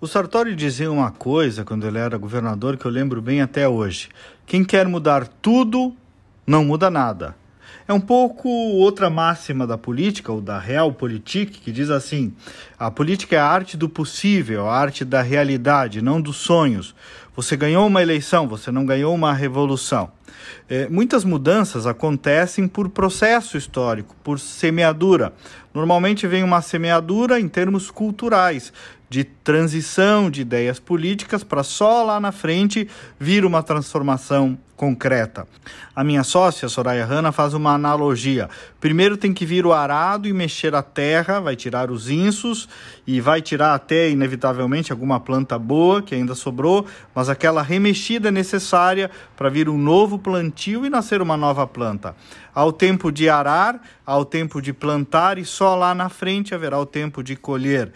O Sartori dizia uma coisa quando ele era governador que eu lembro bem até hoje: quem quer mudar tudo, não muda nada. É um pouco outra máxima da política, ou da realpolitik, que diz assim: a política é a arte do possível, a arte da realidade, não dos sonhos. Você ganhou uma eleição, você não ganhou uma revolução. É, muitas mudanças acontecem por processo histórico, por semeadura. Normalmente vem uma semeadura em termos culturais, de transição de ideias políticas para só lá na frente vir uma transformação concreta. A minha sócia, Soraya Hanna, faz uma analogia. Primeiro tem que vir o arado e mexer a terra, vai tirar os insos e vai tirar até, inevitavelmente, alguma planta boa que ainda sobrou, mas aquela remexida necessária para vir um novo plantio e nascer uma nova planta. Ao tempo de arar, ao tempo de plantar e só lá na frente haverá o tempo de colher.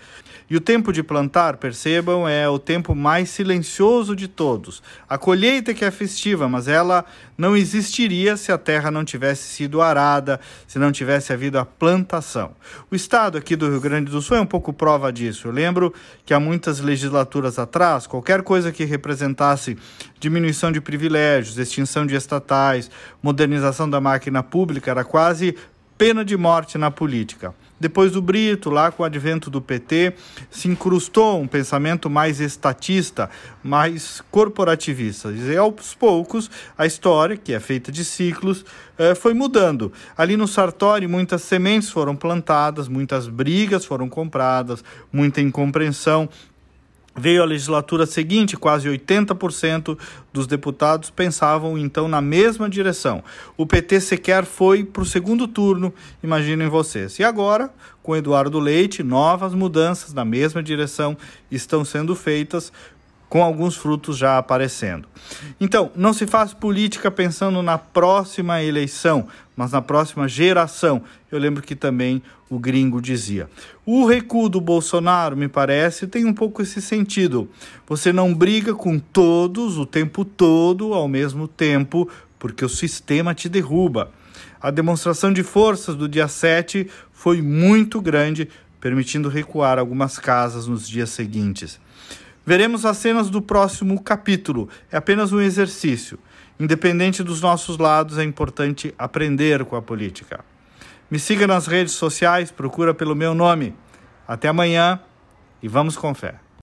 E o tempo de plantar, percebam, é o tempo mais silencioso de todos. A colheita que é festiva, mas ela não existiria se a terra não tivesse sido arada, se não tivesse havido a plantação. O estado aqui do Rio Grande do Sul é um pouco prova disso. Eu lembro que há muitas legislaturas atrás, qualquer coisa que representasse diminuição de privilégios, extinção de estatais, modernização da máquina pública era quase pena de morte na política. Depois do Brito, lá com o advento do PT, se incrustou um pensamento mais estatista, mais corporativista. E aos poucos, a história, que é feita de ciclos, eh, foi mudando. Ali no Sartori, muitas sementes foram plantadas, muitas brigas foram compradas, muita incompreensão, Veio a legislatura seguinte, quase 80% dos deputados pensavam então na mesma direção. O PT sequer foi para o segundo turno, imaginem vocês. E agora, com Eduardo Leite, novas mudanças na mesma direção estão sendo feitas, com alguns frutos já aparecendo. Então, não se faz política pensando na próxima eleição, mas na próxima geração. Eu lembro que também o gringo dizia. O recuo do Bolsonaro, me parece, tem um pouco esse sentido. Você não briga com todos o tempo todo ao mesmo tempo, porque o sistema te derruba. A demonstração de forças do dia 7 foi muito grande, permitindo recuar algumas casas nos dias seguintes. Veremos as cenas do próximo capítulo. É apenas um exercício. Independente dos nossos lados, é importante aprender com a política. Me siga nas redes sociais, procura pelo meu nome. Até amanhã e vamos com fé.